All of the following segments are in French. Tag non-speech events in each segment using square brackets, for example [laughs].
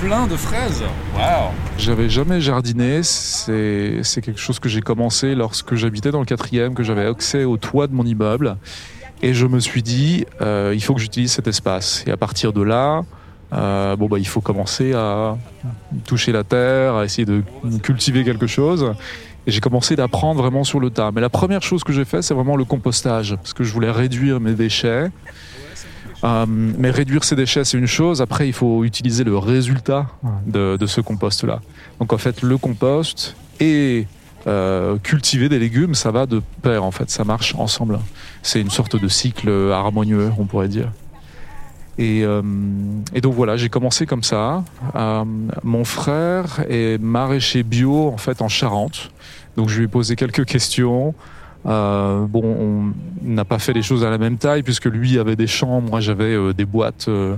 Plein de fraises Waouh J'avais jamais jardiné, c'est quelque chose que j'ai commencé lorsque j'habitais dans le quatrième, que j'avais accès au toit de mon immeuble. Et je me suis dit, euh, il faut que j'utilise cet espace. Et à partir de là, euh, bon bah il faut commencer à toucher la terre, à essayer de cultiver quelque chose. Et j'ai commencé d'apprendre vraiment sur le tas. Mais la première chose que j'ai fait, c'est vraiment le compostage, parce que je voulais réduire mes déchets. Euh, mais réduire ces déchets, c'est une chose. Après, il faut utiliser le résultat de, ce compost-là. Donc en fait, le compost et euh, cultiver des légumes, ça va de pair en fait, ça marche ensemble. C'est une sorte de cycle harmonieux, on pourrait dire. Et, euh, et, donc voilà, j'ai commencé comme ça. Euh, mon frère est maraîcher bio en fait en Charente. Donc je lui ai posé quelques questions. Euh, bon, on n'a pas fait les choses à la même taille puisque lui avait des champs, moi j'avais euh, des boîtes euh,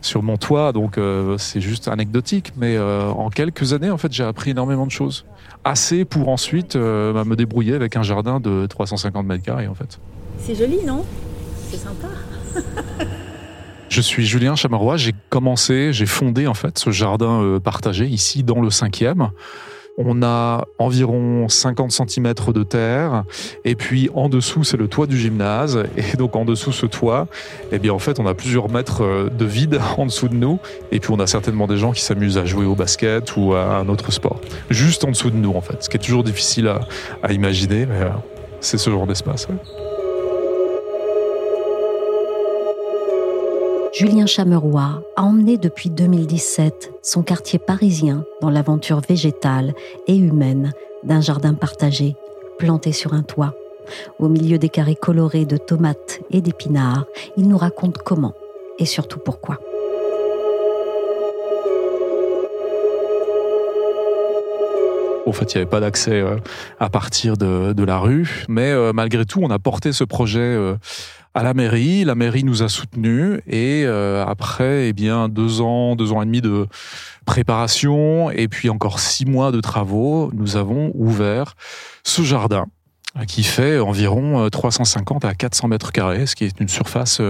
sur mon toit, donc c'est juste anecdotique. Mais en quelques années, en fait, j'ai appris énormément de choses, assez pour ensuite bah, me débrouiller avec un jardin de 350 mètres carrés en fait. C'est joli, non? C'est sympa. Je suis Julien Chamarois, j'ai commencé, j'ai fondé en fait ce jardin euh, partagé ici dans le cinquième. On a environ 50 cm de terre et puis en dessous c'est le toit du gymnase et donc en dessous ce toit, eh bien en fait on a plusieurs mètres euh, de vide [laughs] en dessous de nous et puis on a certainement des gens qui s'amusent à jouer au basket ou à un autre sport. Juste en dessous de nous en fait, ce qui est toujours difficile à, imaginer mais euh, c'est ce genre d'espace. Julien Chameroy a emmené depuis 2017 son quartier parisien dans l'aventure végétale et humaine d'un jardin partagé, planté sur un toit. Au milieu des carrés colorés de tomates et d'épinards, il nous raconte comment et surtout pourquoi. En fait, il n'y avait pas d'accès euh, à partir de, la rue, mais euh, malgré tout, on a porté ce projet euh, à la mairie. La mairie nous a soutenus et après, eh bien, deux ans, deux ans et demi de préparation et puis encore six mois de travaux, nous avons ouvert ce jardin qui fait environ 350 à 400 mètres carrés, ce qui est une surface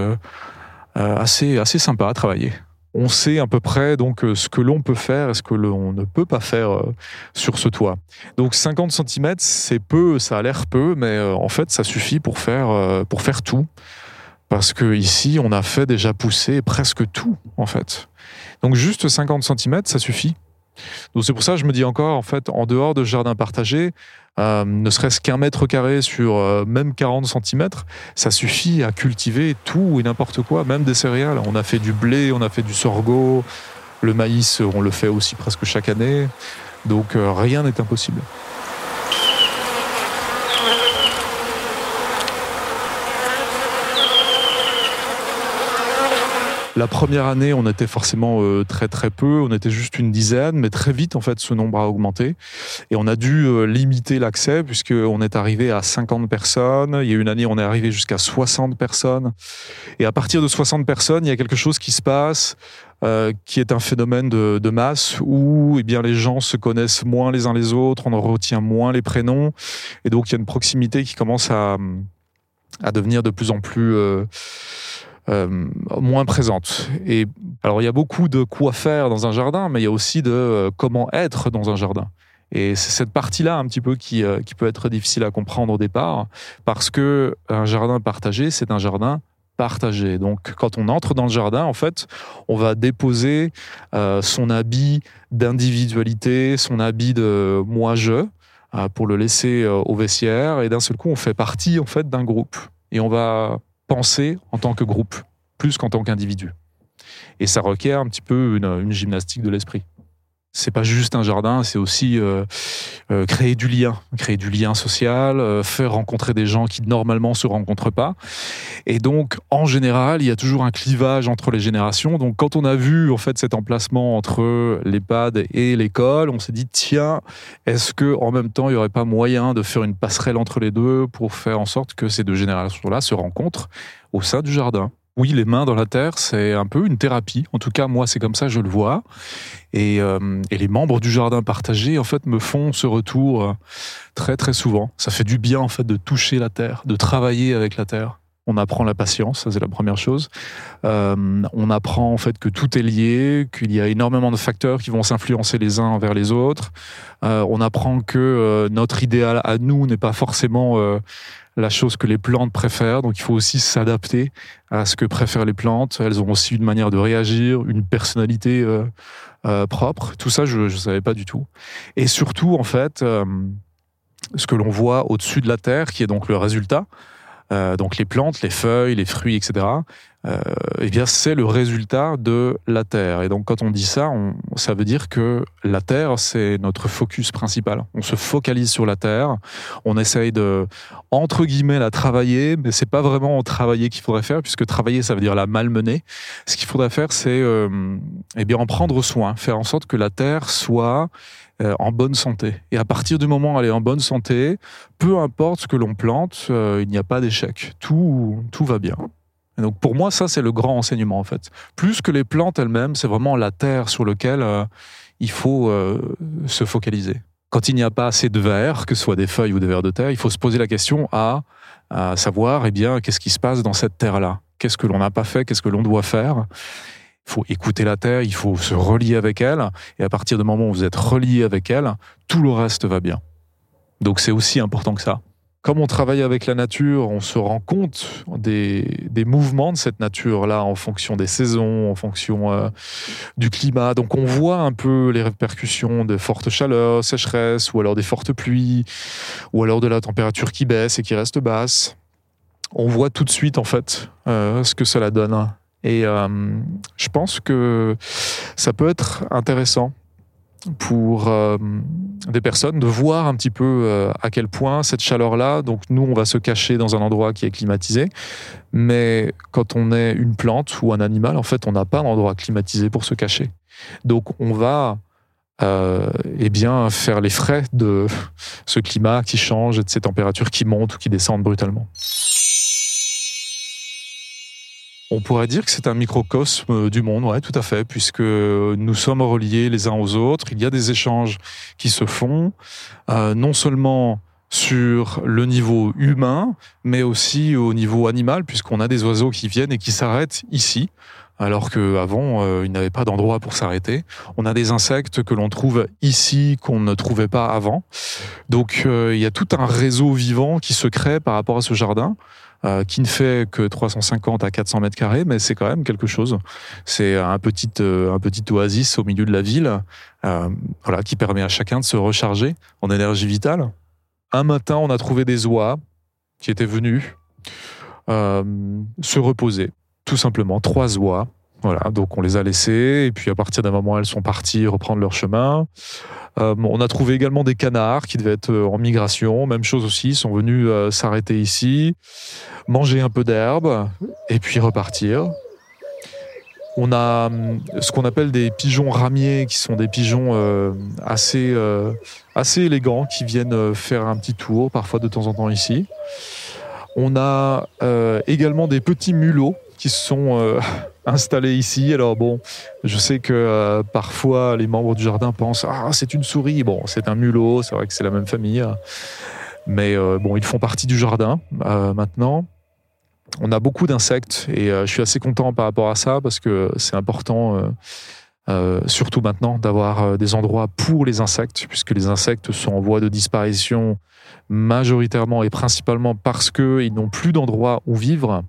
assez assez sympa à travailler on sait à peu près donc euh, ce que l'on peut faire et ce que l'on ne peut pas faire euh, sur ce toit. Donc 50 cm, c'est peu, ça a l'air peu, mais euh, en fait, ça suffit pour faire, pour faire tout. Parce que ici, on a fait déjà pousser presque tout, en fait. Donc juste 50 cm, ça suffit. Donc c'est pour ça que je me dis encore, en fait, en dehors de jardin partagé, euh, ne serait-ce qu'un mètre carré sur euh, même 40 cm, ça suffit à cultiver tout et n'importe quoi, même des céréales. On a fait du blé, on a fait du sorgho, le maïs, on le fait aussi presque chaque année. Donc euh, rien n'est impossible. La première année, on était forcément euh, très très peu, on était juste une dizaine, mais très vite en fait ce nombre a augmenté et on a dû euh, limiter l'accès puisque on est arrivé à 50 personnes. Il y a une année, on est arrivé jusqu'à 60 personnes et à partir de 60 personnes, il y a quelque chose qui se passe. Euh, qui est un phénomène de, de, masse où eh bien les gens se connaissent moins les uns les autres, on en retient moins les prénoms et donc il y a une proximité qui commence à, à devenir de plus en plus euh, euh, moins présente. Et alors il y a beaucoup de quoi faire dans un jardin, mais il y a aussi de euh, comment être dans un jardin. Et c'est cette partie-là un petit peu qui, euh, qui peut être difficile à comprendre au départ, parce que un jardin partagé, c'est un jardin partagé. Donc, quand on entre dans le jardin, en fait, on va déposer son habit d'individualité, son habit de moi-je, pour le laisser au vestiaire. Et d'un seul coup, on fait partie en fait d'un groupe. Et on va penser en tant que groupe, plus qu'en tant qu'individu. Et ça requiert un petit peu une, gymnastique de l'esprit. C'est pas juste un jardin, c'est aussi euh, euh, créer du lien, créer du lien social, euh, faire rencontrer des gens qui normalement se rencontrent pas. Et donc, en général, il y a toujours un clivage entre les générations. Donc, quand on a vu en fait cet emplacement entre l'EHPAD et l'école, on s'est dit tiens, est-ce que en même temps, il y aurait pas moyen de faire une passerelle entre les deux pour faire en sorte que ces deux générations-là se rencontrent au sein du jardin? Oui, les mains dans la terre, c'est un peu une thérapie. En tout cas, moi, c'est comme ça, je le vois. Et, euh, les membres du jardin partagé, en fait, me font ce retour euh, très, très souvent. Ça fait du bien, en fait, de toucher la terre, de travailler avec la terre. On apprend la patience, ça c'est la première chose. Euh, on apprend en fait que tout est lié, qu'il y a énormément de facteurs qui vont s'influencer les uns envers les autres. On apprend que notre idéal à nous n'est pas forcément la chose que les plantes préfèrent. Donc il faut aussi s'adapter à ce que préfèrent les plantes. Elles ont aussi une manière de réagir, une personnalité propre. Tout ça, je ne savais pas du tout. Et surtout, en fait, ce que l'on voit au-dessus de la Terre, qui est donc le résultat, euh, donc les plantes, les feuilles, les fruits, etc. Euh, eh bien, c'est le résultat de la Terre. Et donc, quand on dit ça, ça veut dire que la Terre, c'est notre focus principal. On se focalise sur la Terre. On essaye de, entre guillemets, la travailler, mais c'est pas vraiment travailler qu'il faudrait faire, puisque travailler, ça veut dire la malmener. Ce qu'il faudrait faire, c'est, euh, eh bien, en prendre soin, faire en sorte que la Terre soit euh, en bonne santé. Et à partir du moment où elle est en bonne santé, peu importe ce que l'on plante, euh, il n'y a pas d'échec. Tout, tout va bien. Et donc pour moi, ça, c'est le grand enseignement, en fait. Plus que les plantes elles-mêmes, c'est vraiment la terre sur laquelle euh, il faut se focaliser. Quand il n'y a pas assez de verre, que ce soit des feuilles ou des vers de terre, il faut se poser la question à, à savoir, eh bien, qu'est-ce qui se passe dans cette terre-là? Qu'est-ce que l'on n'a pas fait? Qu'est-ce que l'on doit faire? Il faut écouter la Terre, il faut se relier avec elle, et à partir du moment où vous êtes relié avec elle, tout le reste va bien. Donc c'est aussi important que ça. Comme on travaille avec la nature, on se rend compte des, mouvements de cette nature-là en fonction des saisons, en fonction euh, du climat. Donc on voit un peu les répercussions de fortes chaleurs, sécheresses, ou alors des fortes pluies, ou alors de la température qui baisse et qui reste basse. On voit tout de suite en fait euh, ce que cela donne. Et euh, je pense que ça peut être intéressant pour euh, des personnes de voir un petit peu euh, à quel point cette chaleur-là, donc nous on va se cacher dans un endroit qui est climatisé, mais quand on est une plante ou un animal, en fait on n'a pas d'endroit climatisé pour se cacher. Donc on va eh bien faire les frais de [laughs] ce climat qui change et de ces températures qui montent ou qui descendent brutalement. On pourrait dire que c'est un microcosme du monde, ouais, tout à fait, puisque nous sommes reliés les uns aux autres. Il y a des échanges qui se font, euh, non seulement sur le niveau humain, mais aussi au niveau animal, puisqu'on a des oiseaux qui viennent et qui s'arrêtent ici, alors qu'avant, euh, ils n'avaient pas d'endroit pour s'arrêter. On a des insectes que l'on trouve ici qu'on ne trouvait pas avant. Donc, euh, il y a tout un réseau vivant qui se crée par rapport à ce jardin. Euh, qui ne fait que 350 à 400 mètres carrés, mais c'est quand même quelque chose. C'est un petit, euh, un petit oasis au milieu de la ville, euh, voilà, qui permet à chacun de se recharger en énergie vitale. Un matin, on a trouvé des oies qui étaient venues se reposer, tout simplement, trois oies. Donc on les a laissées, et puis à partir d'un moment, elles sont parties reprendre leur chemin. Euh, on a trouvé également des canards qui devaient être euh, en migration, même chose aussi, ils sont venus euh, s'arrêter ici, manger un peu d'herbe et puis repartir. On a ce qu'on appelle des pigeons ramiers, qui sont des pigeons assez, assez élégants, qui viennent faire un petit tour, parfois de temps en temps ici. On a également des petits mulots qui sont [laughs] installé ici. Alors bon, je sais que euh, parfois les membres du jardin pensent ah c'est une souris. Bon, c'est un mulot. C'est vrai que c'est la même famille, mais euh, bon, ils font partie du jardin euh, maintenant. On a beaucoup d'insectes et je suis assez content par rapport à ça parce que c'est important. Surtout maintenant d'avoir des endroits pour les insectes, puisque les insectes sont en voie de disparition majoritairement et principalement parce qu'ils n'ont plus d'endroit où vivre.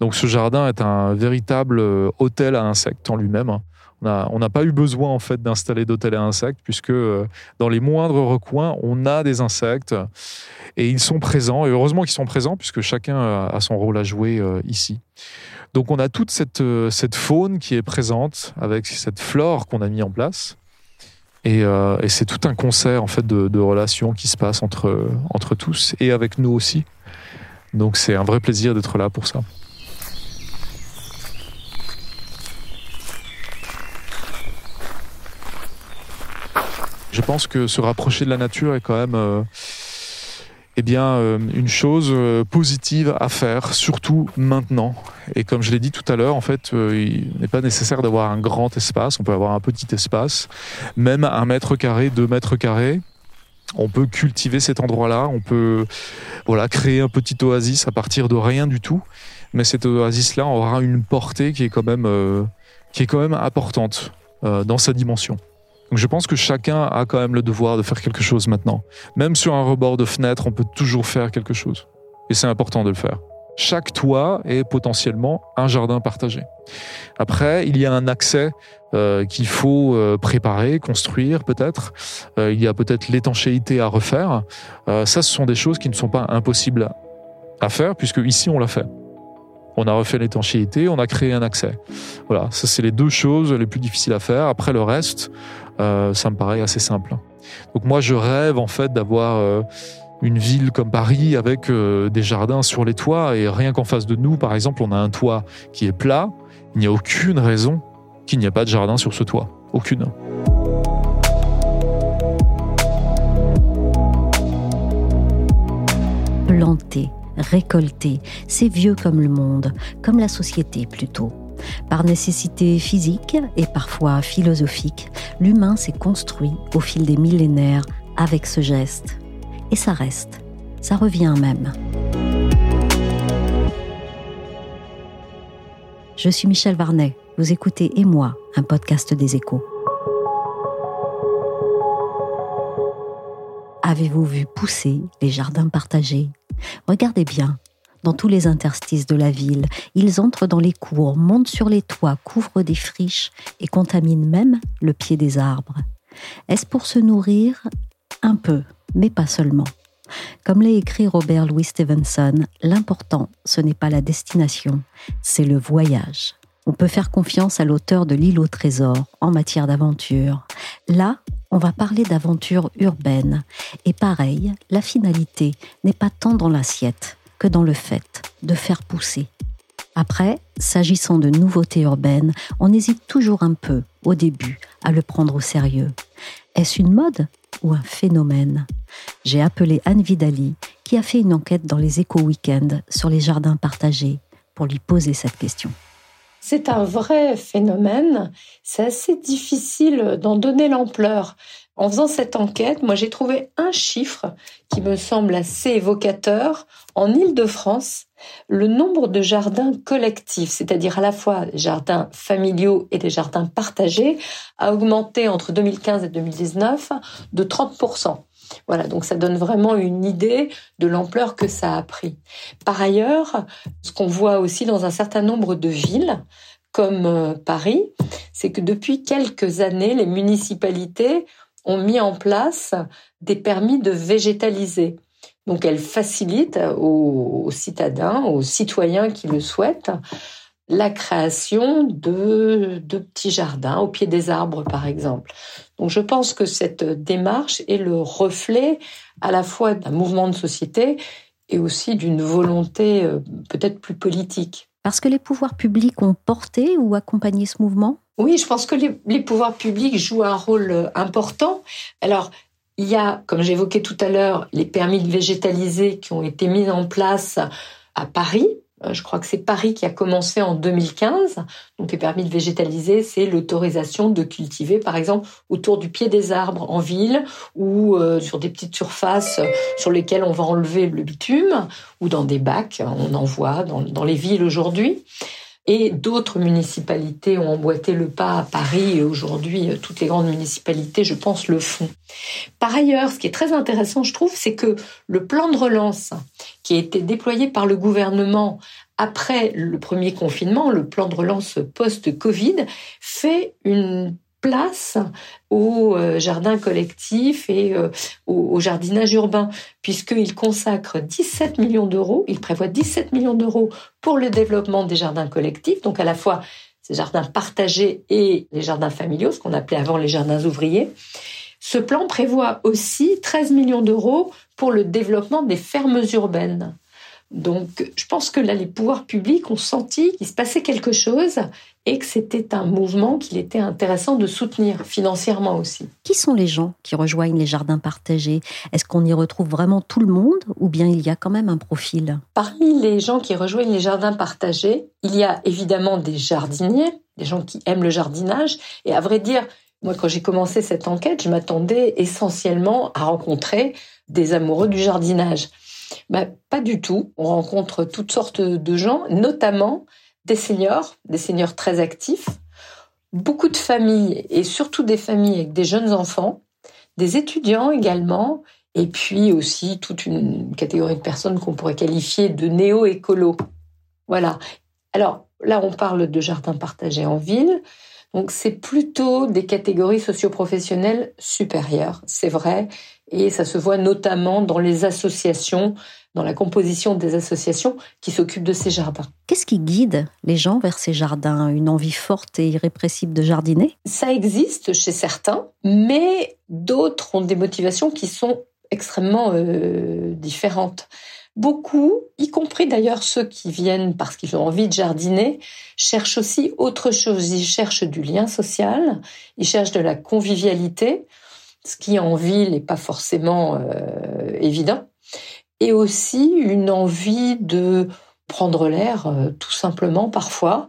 Donc ce jardin est un véritable euh, hôtel à insectes en lui-même. On n'a pas eu besoin en fait d'installer d'hôtel à insectes puisque euh, dans les moindres recoins, on a des insectes et ils sont présents. Et heureusement qu'ils sont présents puisque chacun a son rôle à jouer euh, ici. Donc on a toute cette, cette faune qui est présente avec cette flore qu'on a mis en place. Euh, et, c'est tout un concert en fait de, relations qui se passe entre tous et avec nous aussi. Donc c'est un vrai plaisir d'être là pour ça. Je pense que se rapprocher de la nature est quand même euh, eh bien, euh, une chose euh, positive à faire, surtout maintenant. Et comme je l'ai dit tout à l'heure, en fait, il n'est pas nécessaire d'avoir un grand espace. On peut avoir un petit espace, même un mètre carré, deux mètres carrés. On peut cultiver cet endroit-là, on peut voilà créer un petit oasis à partir de rien du tout, mais cet oasis-là aura une portée qui est quand même qui est quand même importante dans sa dimension. Donc je pense que chacun a quand même le devoir de faire quelque chose maintenant. Même sur un rebord de fenêtre, on peut toujours faire quelque chose. Et c'est important de le faire. Chaque toit est potentiellement un jardin partagé. Après, il y a un accès euh, qu'il faut euh, préparer, construire peut-être. Euh, il y a peut-être l'étanchéité à refaire. ça, ce sont des choses qui ne sont pas impossibles à faire, puisque ici, on l'a fait. On a refait l'étanchéité, on a créé un accès. Voilà, ça c'est les deux choses les plus difficiles à faire. Après le reste, ça me paraît assez simple. Donc moi, je rêve en fait d'avoir une ville comme Paris avec euh, des jardins sur les toits et rien qu'en face de nous, par exemple, on a un toit qui est plat. Il n'y a aucune raison qu'il n'y ait pas de jardin sur ce toit. Aucune. Planter, récolter, c'est vieux comme le monde, comme la société plutôt. Par nécessité physique et parfois philosophique, l'humain s'est construit au fil des millénaires avec ce geste et ça reste. Ça revient même. Je suis Michel Varnet. Vous écoutez Et moi, un podcast des échos. Avez-vous vu pousser les jardins partagés? Regardez bien. Dans tous les interstices de la ville, ils entrent dans les cours, montent sur les toits, couvrent des friches et contaminent même le pied des arbres. Est-ce pour se nourrir? Un peu, mais pas seulement. Comme l'a écrit Robert Louis Stevenson, l'important, ce n'est pas la destination, c'est le voyage. On peut faire confiance à l'auteur de L'île au trésor en matière d'aventure. Là, on va parler d'aventure urbaine. Et pareil, la finalité n'est pas tant dans l'assiette que dans le fait de faire pousser. Après, s'agissant de nouveautés urbaines, on hésite toujours un peu, au début, à le prendre au sérieux. Est-ce une mode ou un phénomène? J'ai appelé Anne Vidali, qui a fait une enquête dans les éco-weekends sur les jardins partagés, pour lui poser cette question. C'est un vrai phénomène. C'est assez difficile d'en donner l'ampleur. En faisant cette enquête, moi j'ai trouvé un chiffre qui me semble assez évocateur. En Île-de-France, le nombre de jardins collectifs, c'est-à-dire à la fois des jardins familiaux et des jardins partagés, a augmenté entre 2015 et 2019 de 30%. Voilà, donc ça donne vraiment une idée de l'ampleur que ça a pris. Par ailleurs, ce qu'on voit aussi dans un certain nombre de villes, comme euh, Paris, c'est que depuis quelques années, les municipalités ont mis en place des permis de végétaliser. Donc elles facilitent aux, citadins, aux citoyens qui le souhaitent, la création de, de petits jardins au pied des arbres, par exemple. Donc je pense que cette démarche est le reflet à la fois d'un mouvement de société et aussi d'une volonté euh, peut-être plus politique. Parce que les pouvoirs publics ont porté ou accompagné ce mouvement? Oui, je pense que les, pouvoirs publics jouent un rôle euh, important. Alors, il y a, comme j'évoquais tout à l'heure, les permis de végétaliser qui ont été mis en place à Paris. Euh, je crois que c'est Paris qui a commencé en 2015. Donc les permis de végétaliser, c'est l'autorisation de cultiver, par exemple, autour du pied des arbres en ville ou euh, sur des petites surfaces sur lesquelles on va enlever le bitume ou dans des bacs. On en voit dans les villes aujourd'hui. Et d'autres municipalités ont emboîté le pas à Paris et aujourd'hui euh, toutes les grandes municipalités, je pense, le font. Par ailleurs, ce qui est très intéressant, je trouve, c'est que le plan de relance qui a été déployé par le gouvernement après le premier confinement, le plan de relance post-Covid, fait une place au euh, jardin collectif et euh, au jardinage urbain, puisqu'il consacre 17 millions d'euros, il prévoit 17 millions d'euros pour le développement des jardins collectifs, donc à la fois ces jardins partagés et les jardins familiaux, ce qu'on appelait avant les jardins ouvriers. Ce plan prévoit aussi 13 millions d'euros pour le développement des fermes urbaines. Donc, je pense que là, les pouvoirs publics ont senti qu'il se passait quelque chose et que c'était un mouvement qu'il était intéressant de soutenir financièrement aussi. Qui sont les gens qui rejoignent les jardins partagés? Est-ce qu'on y retrouve vraiment tout le monde ou bien il y a quand même un profil? Parmi les gens qui rejoignent les jardins partagés, il y a évidemment des jardiniers, des gens qui aiment le jardinage et à vrai dire, Moi, quand j'ai commencé cette enquête, je m'attendais essentiellement à rencontrer des amoureux du jardinage. Ben, pas du tout. On rencontre toutes sortes de gens, notamment des seniors, des seniors très actifs, beaucoup de familles et surtout des familles avec des jeunes enfants, des étudiants également, et puis aussi toute une catégorie de personnes qu'on pourrait qualifier de néo-écolos. Voilà. Alors là, on parle de jardins partagés en ville. Donc c'est plutôt des catégories socioprofessionnelles supérieures, c'est vrai, et ça se voit notamment dans les associations, dans la composition des associations qui s'occupent de ces jardins. Qu'est-ce qui guide les gens vers ces jardins? Une envie forte et irrépressible de jardiner? Ça existe chez certains, mais d'autres ont des motivations qui sont extrêmement euh, différentes. Beaucoup, y compris d'ailleurs ceux qui viennent parce qu'ils ont envie de jardiner, cherchent aussi autre chose. Ils cherchent du lien social, ils cherchent de la convivialité, ce qui en ville n'est pas forcément euh, évident, et aussi une envie de prendre l'air, euh, tout simplement parfois,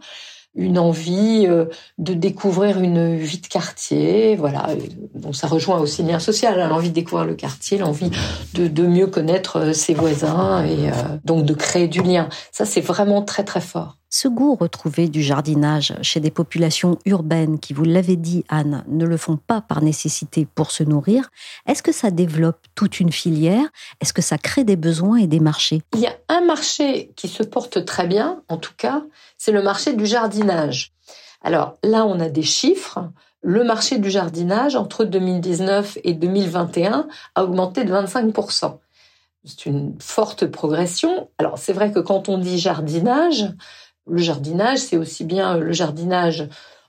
une envie euh, de découvrir une vie de quartier, voilà. Donc ça rejoint aussi le lien social, hein, l'envie de découvrir le quartier, l'envie de, mieux connaître euh, ses voisins et euh, donc de créer du lien. Ça c'est vraiment très très fort. Ce goût retrouvé du jardinage chez des populations urbaines qui, vous l'avez dit Anne, ne le font pas par nécessité pour se nourrir, est-ce que ça développe toute une filière? Est-ce que ça crée des besoins et des marchés? Il y a un marché qui se porte très bien, en tout cas, c'est le marché du jardinage. Alors là, on a des chiffres. Le marché du jardinage, entre 2019 et 2021, a augmenté de 25%. C'est une forte progression. Alors c'est vrai que quand on dit jardinage, le jardinage, c'est aussi bien le jardinage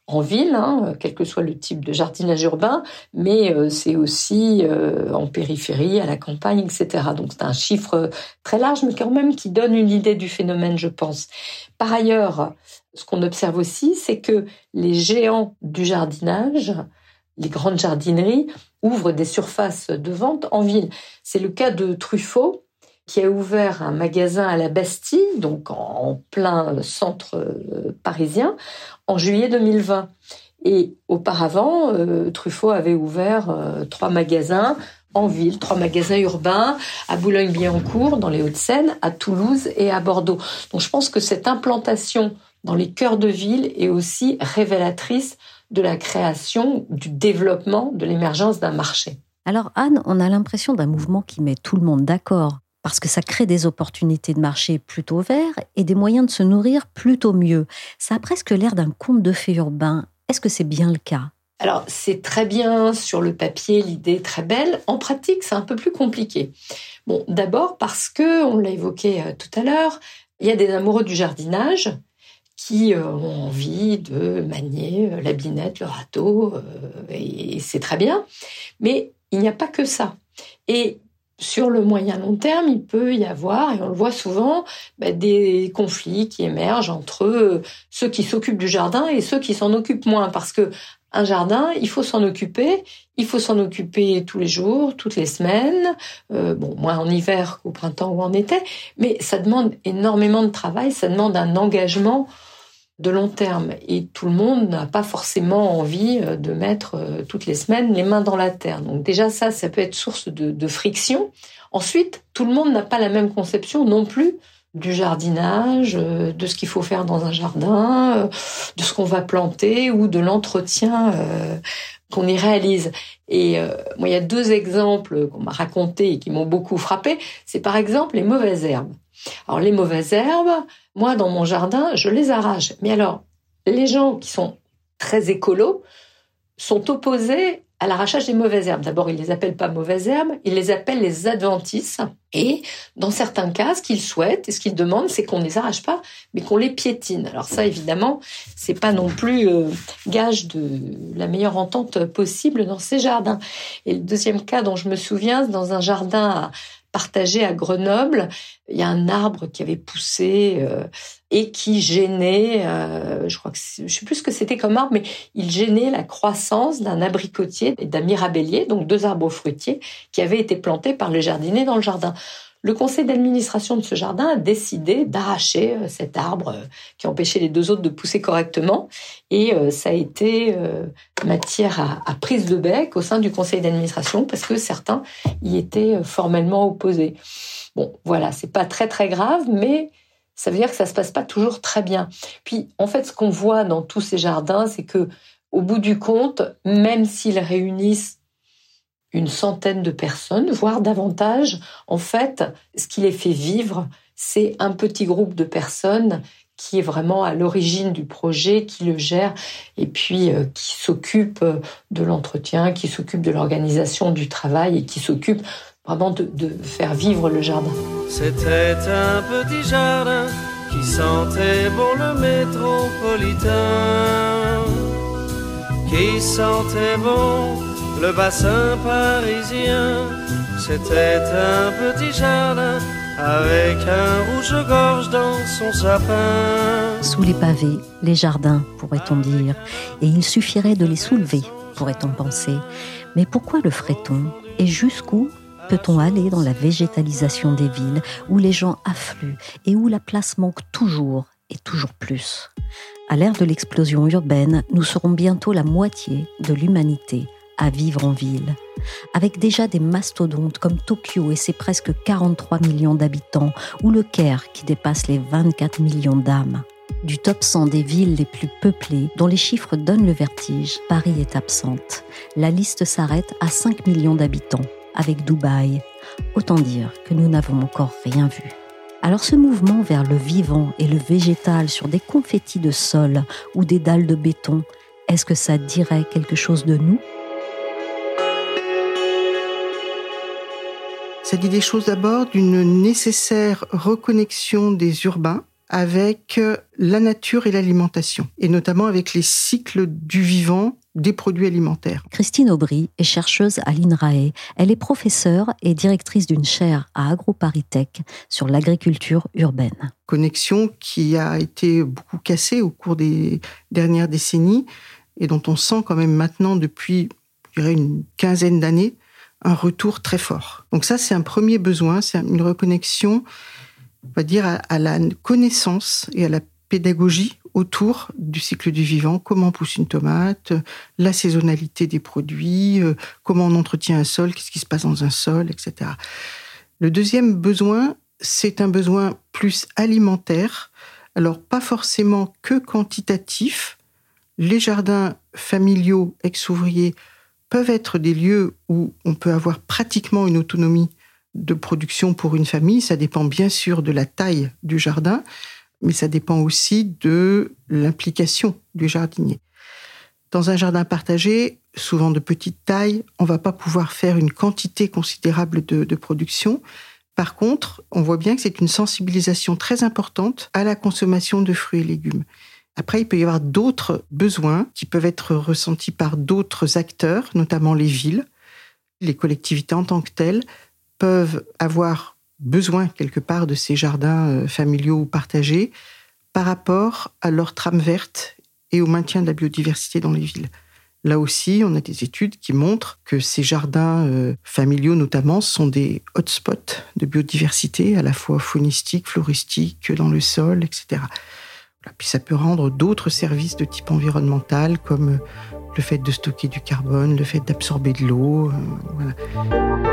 en ville, hein, quel que soit le type de jardinage urbain, mais euh, c'est aussi euh, en périphérie, à la campagne, etc. Donc c'est un chiffre très large, mais quand même qui donne une idée du phénomène, je pense. Par ailleurs, ce qu'on observe aussi, c'est que les géants du jardinage, les grandes jardineries, ouvrent des surfaces de vente en ville. C'est le cas de Truffaut, qui a ouvert un magasin à la Bastille, donc en plein centre euh, parisien, en juillet 2020. Et auparavant, euh, Truffaut avait ouvert euh, trois magasins en ville, trois magasins urbains à Boulogne-Billancourt, dans les Hauts-de-Seine, à Toulouse et à Bordeaux. Donc je pense que cette implantation dans les cœurs de ville est aussi révélatrice de la création, du développement, de l'émergence d'un marché. Alors Anne, on a l'impression d'un mouvement qui met tout le monde d'accord parce que ça crée des opportunités de marché plutôt verts et des moyens de se nourrir plutôt mieux. Ça a presque l'air d'un conte de fées urbain. Est-ce que c'est bien le cas? Alors, c'est très bien sur le papier, l'idée est très belle. En pratique, c'est un peu plus compliqué. Bon, d'abord parce que, on l'a évoqué euh, tout à l'heure, il y a des amoureux du jardinage qui euh, ont envie de manier euh, la binette, le râteau, et c'est très bien. Mais il n'y a pas que ça. Et sur le moyen long terme, il peut y avoir, et on le voit souvent, bah, des conflits qui émergent entre euh, ceux qui s'occupent du jardin et ceux qui s'en occupent moins, parce que un jardin, il faut s'en occuper, il faut s'en occuper tous les jours, toutes les semaines, euh, bon, moins en hiver qu'au printemps ou en été, mais ça demande énormément de travail, ça demande un engagement de long terme. Et tout le monde n'a pas forcément envie euh, de mettre euh, toutes les semaines les mains dans la terre. Donc déjà ça, ça peut être source de, friction. Ensuite, tout le monde n'a pas la même conception non plus du jardinage, euh, de ce qu'il faut faire dans un jardin, de ce qu'on va planter ou de l'entretien qu'on y réalise. Et moi, il y a deux exemples qu'on m'a racontés et qui m'ont beaucoup frappé. C'est par exemple les mauvaises herbes. Alors les mauvaises herbes, moi dans mon jardin, je les arrache. Mais alors, les gens qui sont très écolos sont opposés à l'arrachage des mauvaises herbes. D'abord, ils les appellent pas mauvaises herbes, ils les appellent les adventices. Et dans certains cas, ce qu'ils souhaitent et ce qu'ils demandent, c'est qu'on ne les arrache pas, mais qu'on les piétine. Alors ça, évidemment, c'est pas non plus euh, gage de la meilleure entente possible dans ces jardins. Et le deuxième cas dont je me souviens, dans un jardin partagé à Grenoble. Il y a un arbre qui avait poussé euh, et qui gênait, euh, je crois que je sais plus ce que c'était comme arbre, mais il gênait la croissance d'un abricotier et d'un mirabellier, donc deux arbres fruitiers qui avaient été plantés par le jardinier dans le jardin. Le conseil d'administration de ce jardin a décidé d'arracher euh, cet arbre euh, qui empêchait les deux autres de pousser correctement. Et euh, ça a été matière à, prise de bec au sein du conseil d'administration parce que certains y étaient formellement opposés. Bon, voilà, c'est pas très très grave, mais ça veut dire que ça se passe pas toujours très bien. Puis, en fait, ce qu'on voit dans tous ces jardins, c'est que, au bout du compte, même s'ils réunissent une centaine de personnes, voire davantage. En fait, ce qui les fait vivre, c'est un petit groupe de personnes qui est vraiment à l'origine du projet, qui le gère et puis euh, qui s'occupe de l'entretien, qui s'occupe de l'organisation du travail et qui s'occupe vraiment de, de, faire vivre le jardin. C'était un petit jardin qui sentait bon le métropolitain, qui sentait bon le bassin parisien. C'était un petit jardin avec un rouge-gorge dans son sapin. Sous les pavés, les jardins, pourrait-on dire, et il suffirait de les soulever, pourrait-on penser. Mais pourquoi le ferait-on? Et jusqu'où peut-on aller dans la végétalisation des villes où les gens affluent et où la place manque toujours et toujours plus? À l'ère de l'explosion urbaine, nous serons bientôt la moitié de l'humanité à vivre en ville, avec déjà des mastodontes comme Tokyo et ses presque 43 millions d'habitants, ou le Caire qui dépasse les 24 millions d'âmes. Du top 100 des villes les plus peuplées, dont les chiffres donnent le vertige, Paris est absente. La liste s'arrête à 5 millions d'habitants, avec Dubaï. Autant dire que nous n'avons encore rien vu. Alors ce mouvement vers le vivant et le végétal sur des confettis de sol ou des dalles de béton, est-ce que ça dirait quelque chose de nous? Ça dit des choses d'abord d'une nécessaire reconnexion des urbains avec euh, la nature et l'alimentation, et notamment avec les cycles du vivant des produits alimentaires. Christine Aubry est chercheuse à l'INRAE. Elle est professeure et directrice d'une chaire à AgroParisTech sur l'agriculture urbaine. Connexion qui a été beaucoup cassée au cours des dernières décennies et dont on sent quand même maintenant depuis, je dirais, une quinzaine d'années, un retour très fort. Donc ça, c'est un premier besoin, c'est une reconnexion, on va dire, à, la connaissance et à la pédagogie autour du cycle du vivant, comment pousse une tomate, la saisonnalité des produits, euh, comment on entretient un sol, qu'est-ce qui se passe dans un sol, etc. Le deuxième besoin, c'est un besoin plus alimentaire, alors pas forcément que quantitatif. Les jardins familiaux ex-ouvriers peuvent être des lieux où on peut avoir pratiquement une autonomie de production pour une famille. Ça dépend bien sûr de la taille du jardin, mais ça dépend aussi de l'implication du jardinier. Dans un jardin partagé, souvent de petite taille, on va pas pouvoir faire une quantité considérable de, de production. Par contre, on voit bien que c'est une sensibilisation très importante à la consommation de fruits et légumes. Après, il peut y avoir d'autres besoins qui peuvent être ressentis par d'autres acteurs, notamment les villes. Les collectivités en tant que telles peuvent avoir besoin quelque part de ces jardins euh, familiaux ou partagés par rapport à leur trame verte et au maintien de la biodiversité dans les villes. Là aussi, on a des études qui montrent que ces jardins euh, familiaux, notamment, sont des hotspots de biodiversité, à la fois faunistique, floristique, dans le sol, etc. Puis ça peut rendre d'autres services de type environnemental, comme le fait de stocker du carbone, le fait d'absorber de l'eau. Euh,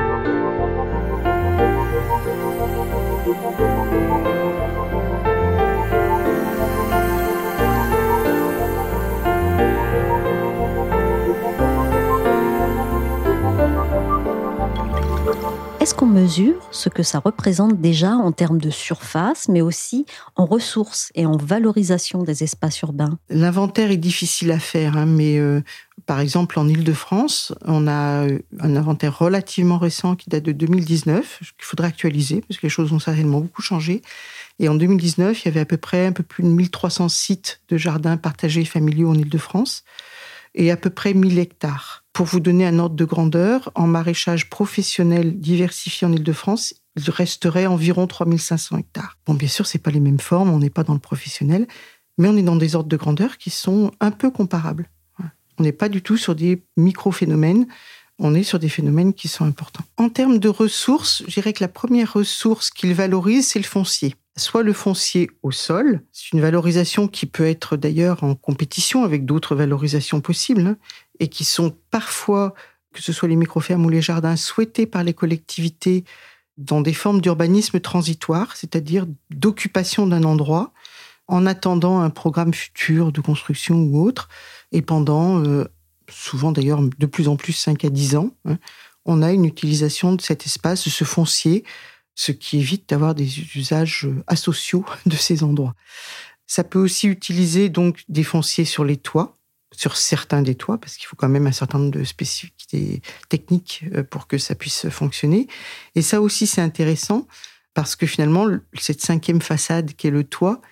Est-ce qu'on mesure ce que ça représente déjà en termes de surface, mais aussi en ressources et en valorisation des espaces urbains? L'inventaire est difficile à faire, hein, mais euh, par exemple en Ile-de-France, on a euh, un inventaire relativement récent qui date de 2019, qu'il faudrait actualiser parce que les choses ont certainement beaucoup changé. Et en 2019, il y avait à peu près un peu plus de 1300 sites de jardins partagés familiaux en Ile-de-France et à peu près 1000 hectares. Pour vous donner un ordre de grandeur, en maraîchage professionnel diversifié en Ile-de-France, il resterait environ 3500 hectares. Bon, bien sûr, c'est pas les mêmes formes, on n'est pas dans le professionnel, mais on est dans des ordres de grandeur qui sont un peu comparables. On n'est pas du tout sur des micro-phénomènes. on est sur des phénomènes qui sont importants. En termes de ressources, je dirais que la première ressource qu'il valorise, c'est le foncier. Soit le foncier au sol, c'est une valorisation qui peut être d'ailleurs en compétition avec d'autres valorisations possibles, hein, et qui sont parfois, que ce soit les microfermes ou les jardins, souhaités par les collectivités dans des formes d'urbanisme transitoire, c'est-à-dire d'occupation d'un endroit en attendant un programme futur de construction ou autre, et pendant, euh, souvent d'ailleurs de plus en plus 5 à 10 ans, hein, on a une utilisation de cet espace, de ce foncier, ce qui évite d'avoir des usages asociaux [laughs] de ces endroits. Ça peut aussi utiliser donc des fonciers sur les toits, sur certains des toits, parce qu'il faut quand même un certain nombre de spécificités techniques euh, pour que ça puisse fonctionner. Et ça aussi, c'est intéressant, parce que finalement, cette cinquième façade qui est le toit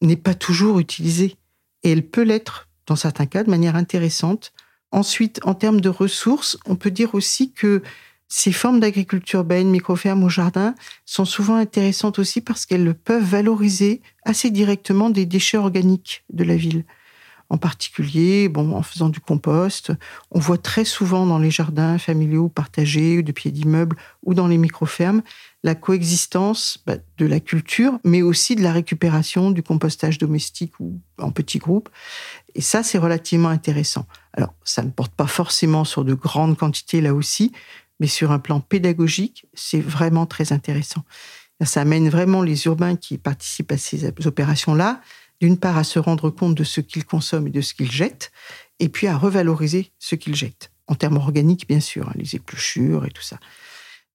n'est pas toujours utilisée. Et elle peut l'être, dans certains cas, de manière intéressante. Ensuite, en termes de ressources, on peut dire aussi que ces formes d'agriculture urbaine, microfermes ou jardin, sont souvent intéressantes aussi parce qu'elles peuvent valoriser assez directement des déchets organiques de la ville en particulier, bon, en faisant du compost. On voit très souvent dans les jardins familiaux partagés, ou de pieds d'immeubles ou dans les micro-fermes, la coexistence bah, de la culture, mais aussi de la récupération du compostage domestique ou en petits groupes. Et ça, c'est relativement intéressant. Alors, ça ne porte pas forcément sur de grandes quantités là aussi, mais sur un plan pédagogique, c'est vraiment très intéressant. Ça amène vraiment les urbains qui participent à ces opérations-là d'une part à se rendre compte de ce qu'ils consomment et de ce qu'ils jettent, et puis à revaloriser ce qu'ils jettent, en termes organiques bien sûr, hein, les épluchures et tout ça.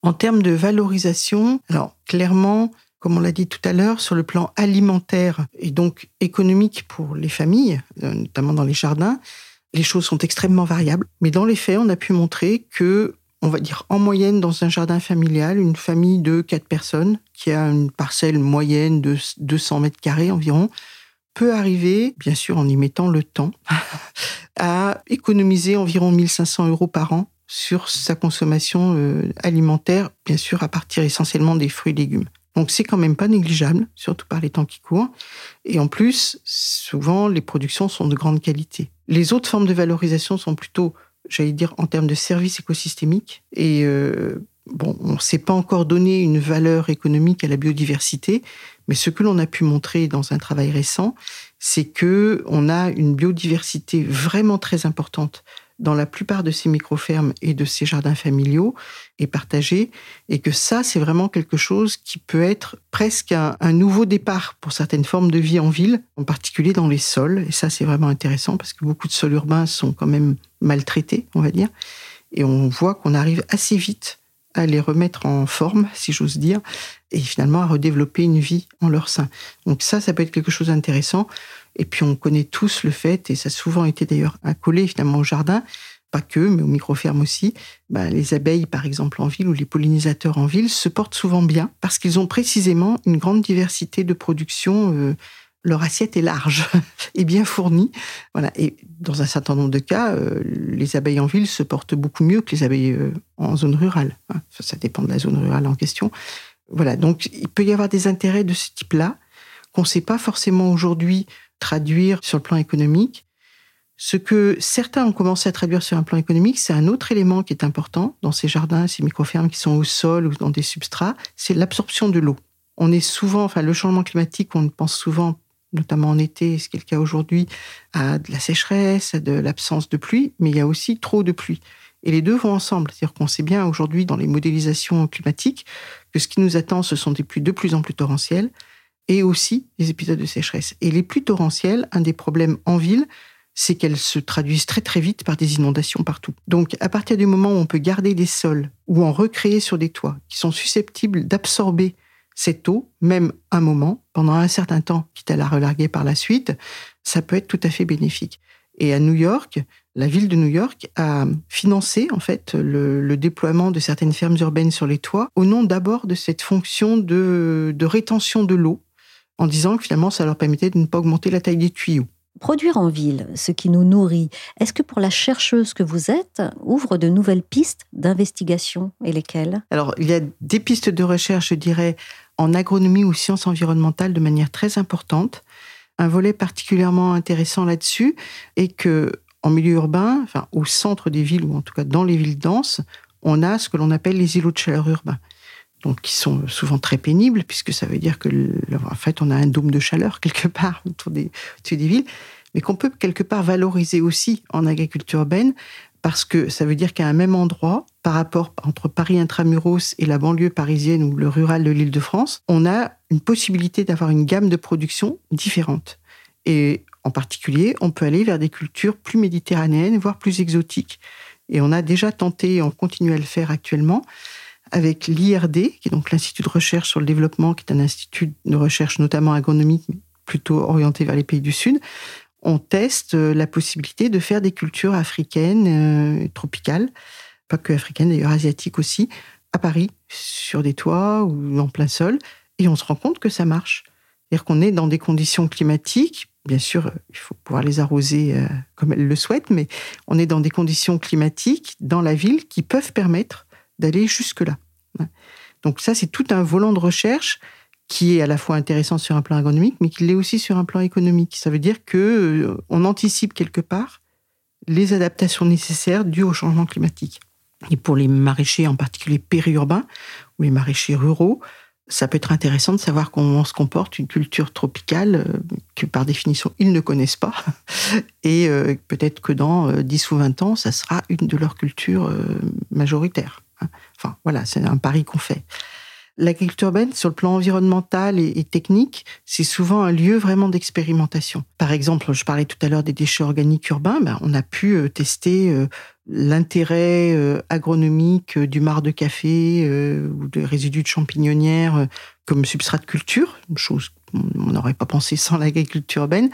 En termes de valorisation, alors clairement, comme on l'a dit tout à l'heure, sur le plan alimentaire et donc économique pour les familles, euh, notamment dans les jardins, les choses sont extrêmement variables. Mais dans les faits, on a pu montrer que, on va dire en moyenne, dans un jardin familial, une famille de quatre personnes qui a une parcelle moyenne de 200 mètres carrés environ, peut arriver, bien sûr en y mettant le temps, [laughs] à économiser environ 1500 euros par an sur sa consommation euh, alimentaire, bien sûr à partir essentiellement des fruits et légumes. Donc c'est quand même pas négligeable, surtout par les temps qui courent. Et en plus, souvent, les productions sont de grande qualité. Les autres formes de valorisation sont plutôt, j'allais dire, en termes de services écosystémiques. Et euh, bon, on ne s'est pas encore donné une valeur économique à la biodiversité, mais ce que l'on a pu montrer dans un travail récent, c'est que on a une biodiversité vraiment très importante dans la plupart de ces micro-fermes et de ces jardins familiaux et partagés, et que ça, c'est vraiment quelque chose qui peut être presque un, un, nouveau départ pour certaines formes de vie en ville, en particulier dans les sols. Et ça, c'est vraiment intéressant parce que beaucoup de sols urbains sont quand même maltraités, on va dire. Et on voit qu'on arrive assez vite à les remettre en forme, si j'ose dire, et finalement à redévelopper une vie en leur sein. Donc ça, ça peut être quelque chose d'intéressant. Et puis on connaît tous le fait, et ça a souvent été d'ailleurs accolé finalement au jardin, pas que, mais aux micro-fermes aussi, bah, les abeilles par exemple en ville ou les pollinisateurs en ville se portent souvent bien parce qu'ils ont précisément une grande diversité de production. Euh, leur assiette est large [laughs] et bien fournie. Voilà. Et dans un certain nombre de cas, euh, les abeilles en ville se portent beaucoup mieux que les abeilles euh, en zone rurale. Hein. Ça, dépend de la zone rurale en question. Voilà. Donc, il peut y avoir des intérêts de ce type-là qu'on ne sait pas forcément aujourd'hui traduire sur le plan économique. Ce que certains ont commencé à traduire sur un plan économique, c'est un autre élément qui est important dans ces jardins, ces micro-fermes qui sont au sol ou dans des substrats, c'est l'absorption de l'eau. On est souvent, enfin, le changement climatique, on pense souvent notamment en été, ce qui est le cas aujourd'hui, à de la sécheresse, à de l'absence de pluie, mais il y a aussi trop de pluie. Et les deux vont ensemble. C'est-à-dire qu'on sait bien aujourd'hui dans les modélisations climatiques que ce qui nous attend, ce sont des pluies de plus en plus torrentielles et aussi des épisodes de sécheresse. Et les pluies torrentielles, un des problèmes en ville, c'est qu'elles se traduisent très très vite par des inondations partout. Donc à partir du moment où on peut garder des sols ou en recréer sur des toits qui sont susceptibles d'absorber cette eau, même un moment, pendant un certain temps, quitte à la relarguer par la suite, ça peut être tout à fait bénéfique. Et à New York, la ville de New York a financé en fait le, déploiement de certaines fermes urbaines sur les toits au nom d'abord de cette fonction de, de rétention de l'eau, en disant que finalement ça leur permettait de ne pas augmenter la taille des tuyaux. Produire en ville ce qui nous nourrit, est-ce que pour la chercheuse que vous êtes, ouvre de nouvelles pistes d'investigation et lesquelles? Alors, il y a des pistes de recherche, je dirais, en agronomie ou sciences environnementales de manière très importante. Un volet particulièrement intéressant là-dessus est que en milieu urbain, enfin au centre des villes ou en tout cas dans les villes denses, on a ce que l'on appelle les îlots de chaleur urbains. Donc, qui sont souvent très pénibles, puisque ça veut dire que, en fait, on a un dôme de chaleur [laughs] quelque part autour des, des villes, mais qu'on peut quelque part valoriser aussi en agriculture urbaine, parce que ça veut dire qu'à un même endroit, par rapport entre Paris intramuros et la banlieue parisienne ou le rural de l'Île-de-France, on a une possibilité d'avoir une gamme de production différente. Et en particulier, on peut aller vers des cultures plus méditerranéennes, voire plus exotiques. Et on a déjà tenté, et on continue à le faire actuellement, avec l'IRD, qui est donc l'Institut de recherche sur le développement, qui est un institut de recherche notamment agronomique, plutôt orienté vers les pays du Sud. On teste euh, la possibilité de faire des cultures africaines, euh, tropicales, pas que africaines d'ailleurs, asiatiques aussi, à Paris, sur des toits ou en plein sol. Et on se rend compte que ça marche. C'est-à-dire qu'on est dans des conditions climatiques Bien sûr, il faut pouvoir les arroser euh, comme elles le souhaitent, mais on est dans des conditions climatiques dans la ville qui peuvent permettre d'aller jusque-là. Donc ça, c'est tout un volant de recherche qui est à la fois intéressant sur un plan agronomique, mais qui l'est aussi sur un plan économique. Ça veut dire que euh, anticipe quelque part les adaptations nécessaires dues au changement climatique. Et pour les maraîchers, en particulier périurbains ou les maraîchers ruraux, ça peut être intéressant de savoir comment se comporte une culture tropicale euh, que par définition ils ne connaissent pas. [laughs] Et euh, peut-être que dans 10 euh, ou 20 ans, ça sera une de leurs cultures majoritaires. Hein. Enfin voilà, c'est un pari qu'on fait. L'agriculture urbaine, sur le plan environnemental et, technique, c'est souvent un lieu vraiment d'expérimentation. Par exemple, je parlais tout à l'heure des déchets organiques urbains, ben, on a pu tester l'intérêt euh, agronomique du marc de café euh, ou des résidus de champignonnière euh, comme substrat de culture, chose qu'on n'aurait pas pensé sans l'agriculture urbaine.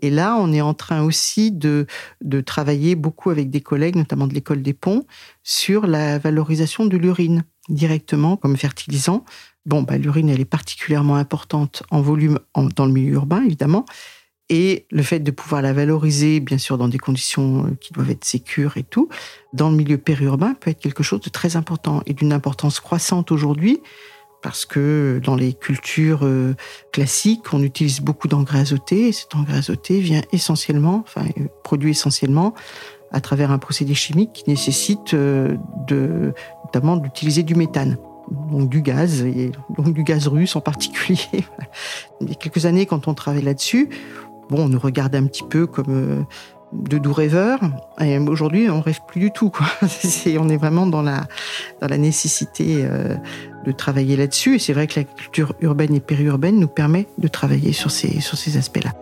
Et là, on est en train aussi de, de travailler beaucoup avec des collègues, notamment de l'école des ponts, sur la valorisation de l'urine directement comme fertilisant. Bon, bah, l'urine, elle est particulièrement importante en volume dans le milieu urbain, évidemment, et le fait de pouvoir la valoriser, bien sûr, dans des conditions euh, qui doivent être sécures et tout, dans le milieu périurbain peut être quelque chose de très important et d'une importance croissante aujourd'hui parce que dans les cultures euh, classiques, on utilise beaucoup d'engrais azotés et cet engrais azoté vient essentiellement, enfin, euh, produit essentiellement à travers un procédé chimique qui nécessite de, notamment d'utiliser du méthane donc du gaz, et donc du gaz russe en particulier. [laughs] Il y a quelques années, quand on travaillait là-dessus, bon, on nous regardait un petit peu comme euh, de doux rêveurs. Et aujourd'hui, on rêve plus du tout. [laughs] On est vraiment dans la, dans la nécessité euh, de travailler là-dessus. Et c'est vrai que la culture urbaine et périurbaine nous permet de travailler sur ces, sur ces aspects-là.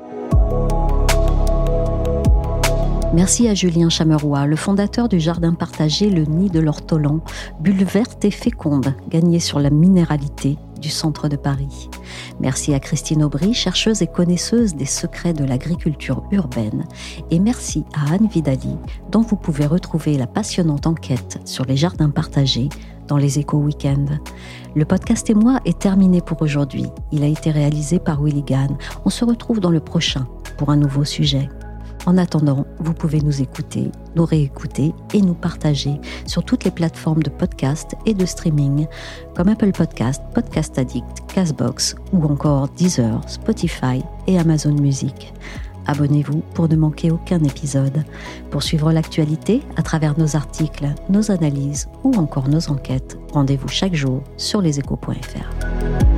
Merci à Julien Chameroy, le fondateur du jardin partagé Le Nid de l'Ortolan, bulle verte et féconde, gagnée sur la minéralité du centre de Paris. Merci à Christine Aubry, chercheuse et connaisseuse des secrets de l'agriculture urbaine. Et merci à Anne Vidali, dont vous pouvez retrouver la passionnante enquête sur les jardins partagés dans les échos week-end. Le podcast et moi est terminé pour aujourd'hui. Il a été réalisé par Willy Gann. On se retrouve dans le prochain pour un nouveau sujet. En attendant, vous pouvez nous écouter, nous réécouter et nous partager sur toutes les plateformes de podcast et de streaming comme Apple Podcast, Podcast Addict, Castbox ou encore Deezer, Spotify et Amazon Music. Abonnez-vous pour ne manquer aucun épisode. Pour suivre l'actualité à travers nos articles, nos analyses ou encore nos enquêtes, rendez-vous chaque jour sur leséchos.fr.